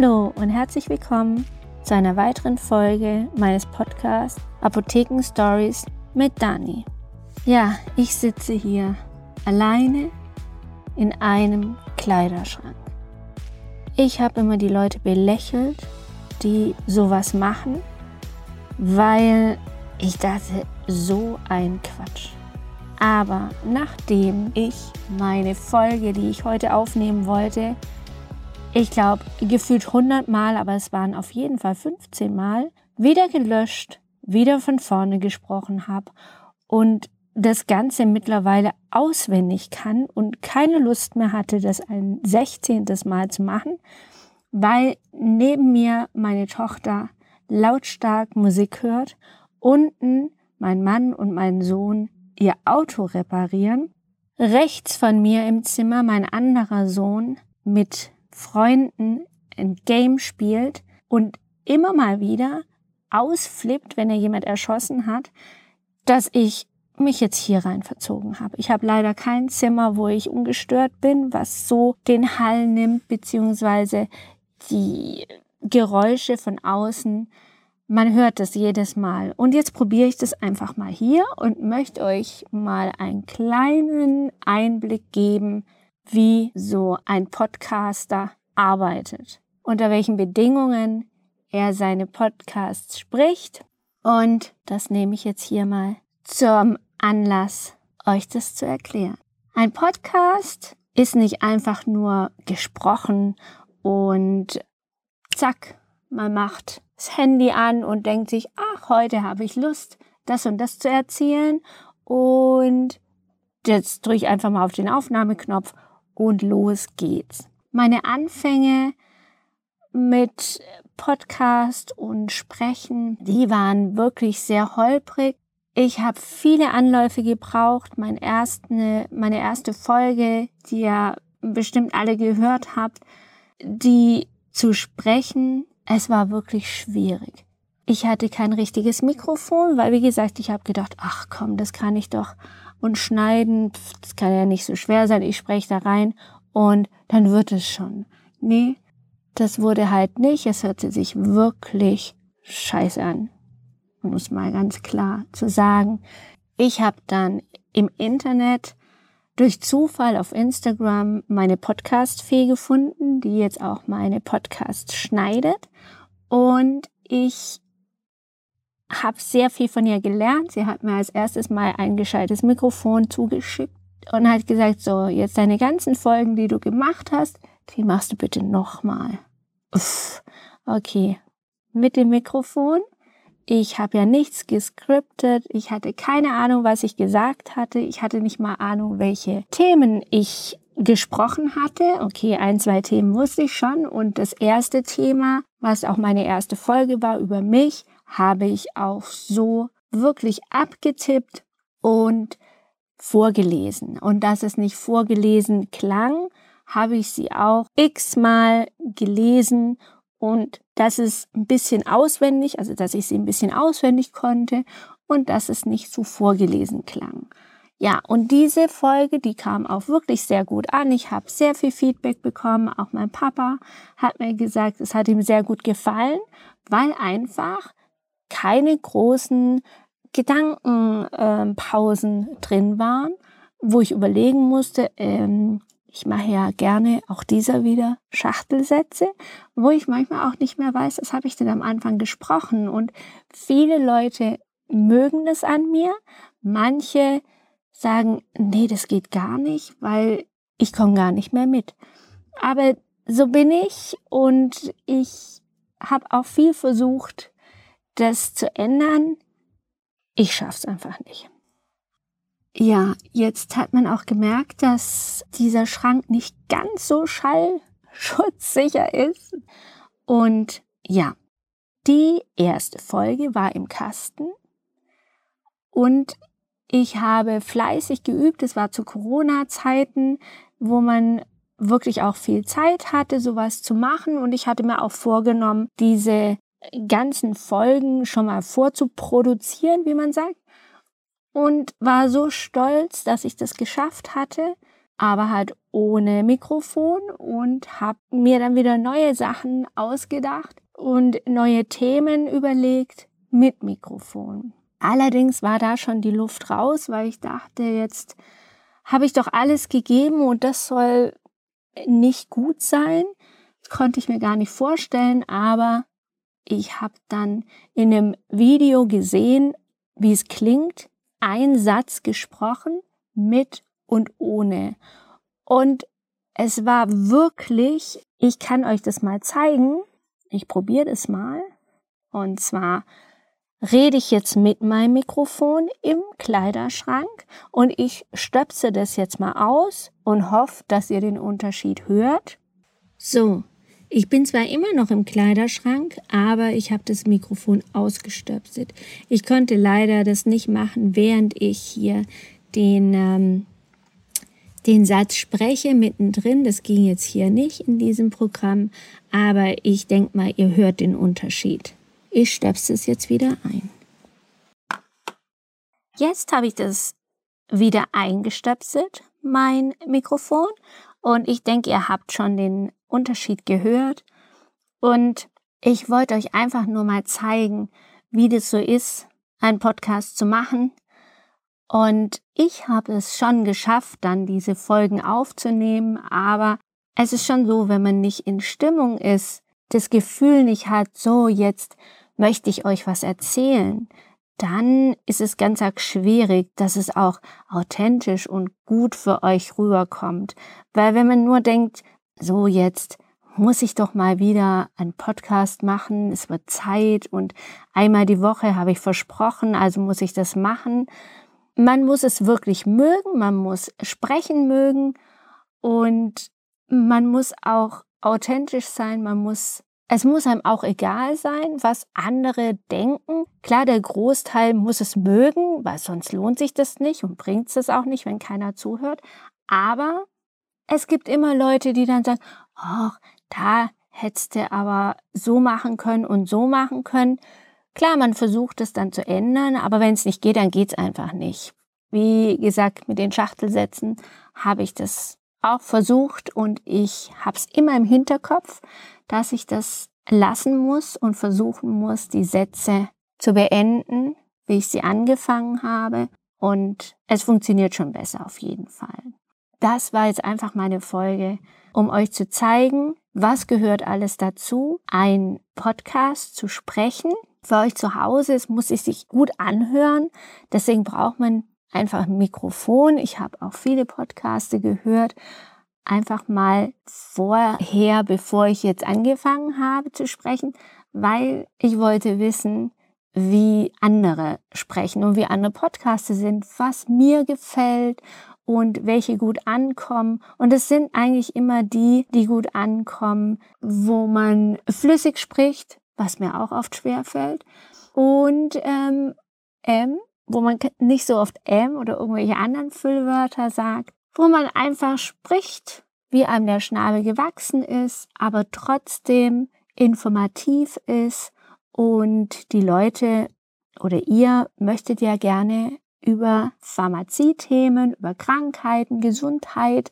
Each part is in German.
Hallo und herzlich willkommen zu einer weiteren Folge meines Podcasts Apotheken Stories mit Dani. Ja, ich sitze hier alleine in einem Kleiderschrank. Ich habe immer die Leute belächelt, die sowas machen, weil ich dachte, so ein Quatsch. Aber nachdem ich meine Folge, die ich heute aufnehmen wollte, ich glaube, gefühlt 100 Mal, aber es waren auf jeden Fall 15 Mal, wieder gelöscht, wieder von vorne gesprochen habe und das Ganze mittlerweile auswendig kann und keine Lust mehr hatte, das ein 16. Mal zu machen, weil neben mir meine Tochter lautstark Musik hört, unten mein Mann und mein Sohn ihr Auto reparieren, rechts von mir im Zimmer mein anderer Sohn mit Freunden ein Game spielt und immer mal wieder ausflippt, wenn er jemand erschossen hat, dass ich mich jetzt hier rein verzogen habe. Ich habe leider kein Zimmer, wo ich ungestört bin, was so den Hall nimmt, beziehungsweise die Geräusche von außen. Man hört das jedes Mal. Und jetzt probiere ich das einfach mal hier und möchte euch mal einen kleinen Einblick geben, wie so ein Podcaster arbeitet, unter welchen Bedingungen er seine Podcasts spricht. Und das nehme ich jetzt hier mal zum Anlass, euch das zu erklären. Ein Podcast ist nicht einfach nur gesprochen und zack, man macht das Handy an und denkt sich, ach, heute habe ich Lust, das und das zu erzählen und jetzt drücke ich einfach mal auf den Aufnahmeknopf und los geht's. Meine Anfänge mit Podcast und Sprechen, die waren wirklich sehr holprig. Ich habe viele Anläufe gebraucht. Mein erste, meine erste Folge, die ihr bestimmt alle gehört habt, die zu sprechen, es war wirklich schwierig. Ich hatte kein richtiges Mikrofon, weil wie gesagt, ich habe gedacht, ach komm, das kann ich doch und schneiden, das kann ja nicht so schwer sein, ich spreche da rein und dann wird es schon. Nee, das wurde halt nicht. Es hörte sich wirklich scheiße an. Um es mal ganz klar zu sagen. Ich habe dann im Internet durch Zufall auf Instagram meine Podcast-Fee gefunden, die jetzt auch meine Podcasts schneidet. Und ich habe sehr viel von ihr gelernt. Sie hat mir als erstes mal ein gescheites Mikrofon zugeschickt und hat gesagt, so, jetzt deine ganzen Folgen, die du gemacht hast, die machst du bitte nochmal. Okay, mit dem Mikrofon. Ich habe ja nichts gescriptet. Ich hatte keine Ahnung, was ich gesagt hatte. Ich hatte nicht mal Ahnung, welche Themen ich gesprochen hatte. Okay, ein, zwei Themen wusste ich schon. Und das erste Thema, was auch meine erste Folge war über mich, habe ich auch so wirklich abgetippt und vorgelesen. Und dass es nicht vorgelesen klang, habe ich sie auch x-mal gelesen und dass es ein bisschen auswendig, also dass ich sie ein bisschen auswendig konnte und dass es nicht zu vorgelesen klang. Ja, und diese Folge, die kam auch wirklich sehr gut an. Ich habe sehr viel Feedback bekommen. Auch mein Papa hat mir gesagt, es hat ihm sehr gut gefallen, weil einfach keine großen Gedankenpausen äh, drin waren, wo ich überlegen musste, ähm, ich mache ja gerne auch dieser wieder Schachtelsätze, wo ich manchmal auch nicht mehr weiß, was habe ich denn am Anfang gesprochen. Und viele Leute mögen das an mir. Manche sagen, nee, das geht gar nicht, weil ich komme gar nicht mehr mit. Aber so bin ich und ich habe auch viel versucht, das zu ändern. Ich schaff's einfach nicht. Ja, jetzt hat man auch gemerkt, dass dieser Schrank nicht ganz so schallschutzsicher ist. Und ja, die erste Folge war im Kasten und ich habe fleißig geübt. Es war zu Corona-Zeiten, wo man wirklich auch viel Zeit hatte, sowas zu machen. Und ich hatte mir auch vorgenommen, diese ganzen Folgen schon mal vorzuproduzieren, wie man sagt. Und war so stolz, dass ich das geschafft hatte. aber halt ohne Mikrofon und habe mir dann wieder neue Sachen ausgedacht und neue Themen überlegt mit Mikrofon. Allerdings war da schon die Luft raus, weil ich dachte, jetzt habe ich doch alles gegeben und das soll nicht gut sein. Das konnte ich mir gar nicht vorstellen, aber ich habe dann in einem Video gesehen, wie es klingt, ein Satz gesprochen mit und ohne. Und es war wirklich, ich kann euch das mal zeigen. Ich probiere das mal. Und zwar rede ich jetzt mit meinem Mikrofon im Kleiderschrank und ich stöpse das jetzt mal aus und hoffe, dass ihr den Unterschied hört. So, ich bin zwar immer noch im Kleiderschrank, aber ich habe das Mikrofon ausgestöpselt. Ich konnte leider das nicht machen, während ich hier den, ähm, den Satz spreche mittendrin. Das ging jetzt hier nicht in diesem Programm, aber ich denke mal, ihr hört den Unterschied. Ich stöpse es jetzt wieder ein. Jetzt habe ich das wieder eingestöpselt, mein Mikrofon. Und ich denke, ihr habt schon den Unterschied gehört. Und ich wollte euch einfach nur mal zeigen, wie das so ist, einen Podcast zu machen. Und ich habe es schon geschafft, dann diese Folgen aufzunehmen, aber es ist schon so, wenn man nicht in Stimmung ist, das Gefühl nicht hat, so jetzt möchte ich euch was erzählen, dann ist es ganz arg schwierig, dass es auch authentisch und gut für euch rüberkommt. Weil wenn man nur denkt, so jetzt muss ich doch mal wieder einen Podcast machen, es wird Zeit und einmal die Woche habe ich versprochen, also muss ich das machen. Man muss es wirklich mögen, man muss sprechen mögen und man muss auch authentisch sein, man muss es muss einem auch egal sein, was andere denken. Klar, der Großteil muss es mögen, weil sonst lohnt sich das nicht und bringt es auch nicht, wenn keiner zuhört. Aber es gibt immer Leute, die dann sagen, ach, da hättest du aber so machen können und so machen können. Klar, man versucht es dann zu ändern, aber wenn es nicht geht, dann geht es einfach nicht. Wie gesagt, mit den Schachtelsätzen habe ich das auch versucht und ich habe es immer im Hinterkopf, dass ich das lassen muss und versuchen muss, die Sätze zu beenden, wie ich sie angefangen habe. Und es funktioniert schon besser auf jeden Fall. Das war jetzt einfach meine Folge, um euch zu zeigen, was gehört alles dazu, ein Podcast zu sprechen. Für euch zu Hause, es muss sich gut anhören. Deswegen braucht man einfach ein Mikrofon. Ich habe auch viele Podcaste gehört, einfach mal vorher, bevor ich jetzt angefangen habe zu sprechen, weil ich wollte wissen, wie andere sprechen und wie andere Podcaste sind, was mir gefällt und welche gut ankommen. Und es sind eigentlich immer die, die gut ankommen, wo man flüssig spricht, was mir auch oft schwer fällt. Und ähm, M, wo man nicht so oft M oder irgendwelche anderen Füllwörter sagt, wo man einfach spricht, wie einem der Schnabel gewachsen ist, aber trotzdem informativ ist und die Leute oder ihr möchtet ja gerne über Pharmaziethemen, über Krankheiten, Gesundheit,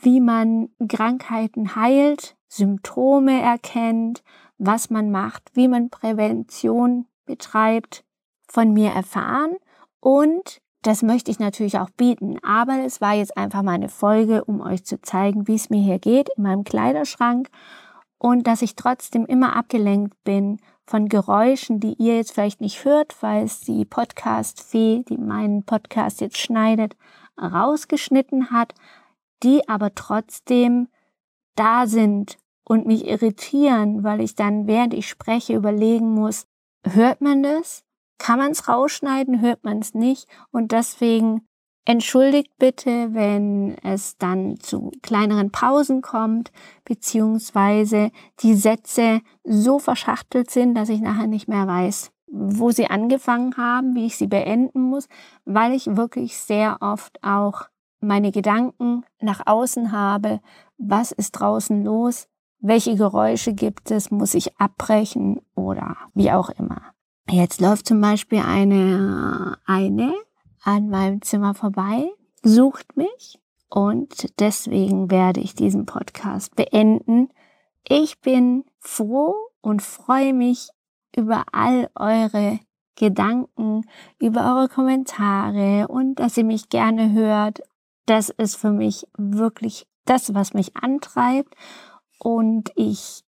wie man Krankheiten heilt, Symptome erkennt, was man macht, wie man Prävention betreibt, von mir erfahren und das möchte ich natürlich auch bieten, aber es war jetzt einfach mal eine Folge, um euch zu zeigen, wie es mir hier geht in meinem Kleiderschrank und dass ich trotzdem immer abgelenkt bin von Geräuschen, die ihr jetzt vielleicht nicht hört, weil es die Podcast-Fee, die meinen Podcast jetzt schneidet, rausgeschnitten hat, die aber trotzdem da sind und mich irritieren, weil ich dann, während ich spreche, überlegen muss, hört man das? Kann man es rausschneiden, hört man es nicht. Und deswegen entschuldigt bitte, wenn es dann zu kleineren Pausen kommt, beziehungsweise die Sätze so verschachtelt sind, dass ich nachher nicht mehr weiß, wo sie angefangen haben, wie ich sie beenden muss, weil ich wirklich sehr oft auch meine Gedanken nach außen habe, was ist draußen los, welche Geräusche gibt es, muss ich abbrechen oder wie auch immer. Jetzt läuft zum Beispiel eine, eine an meinem Zimmer vorbei, sucht mich Und deswegen werde ich diesen Podcast beenden. Ich bin froh und freue mich über all eure Gedanken, über eure Kommentare und dass ihr mich gerne hört. Das ist für mich wirklich das, was mich antreibt. Und ich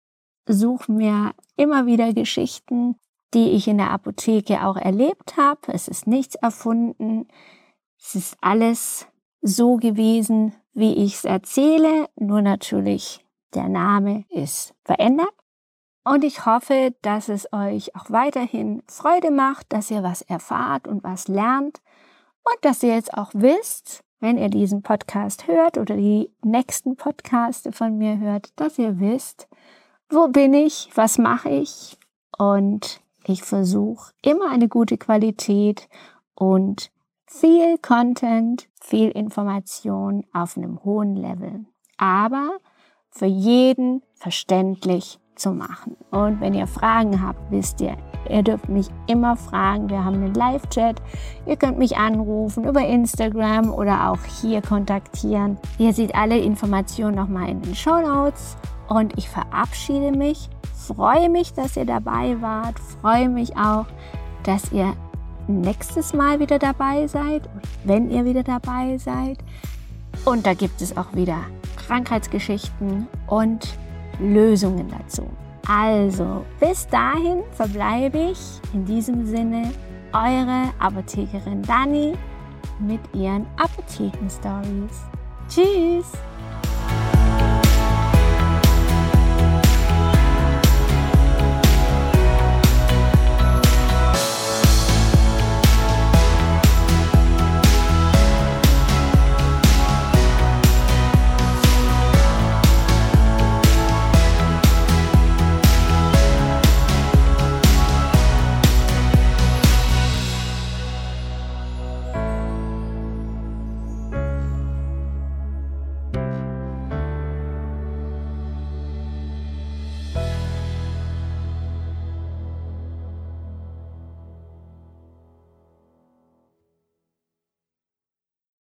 suche mir immer wieder Geschichten, die ich in der Apotheke auch erlebt habe. Es ist nichts erfunden. Es ist alles so gewesen, wie ich es erzähle. Nur natürlich, der Name ist verändert. Und ich hoffe, dass es euch auch weiterhin Freude macht, dass ihr was erfahrt und was lernt und dass ihr jetzt auch wisst, wenn ihr diesen Podcast hört oder die nächsten Podcaste von mir hört, dass ihr wisst, wo bin ich, was mache ich und ich versuche immer eine gute Qualität und viel Content, viel Information auf einem hohen Level, aber für jeden verständlich zu machen. Und wenn ihr Fragen habt, wisst ihr, ihr dürft mich immer fragen. Wir haben einen Live-Chat. Ihr könnt mich anrufen über Instagram oder auch hier kontaktieren. Ihr seht alle Informationen nochmal in den Show Notes. Und ich verabschiede mich. Freue mich, dass ihr dabei wart. Freue mich auch, dass ihr nächstes Mal wieder dabei seid, wenn ihr wieder dabei seid. Und da gibt es auch wieder Krankheitsgeschichten und Lösungen dazu. Also, bis dahin verbleibe ich in diesem Sinne eure Apothekerin Dani mit ihren Apotheken-Stories. Tschüss!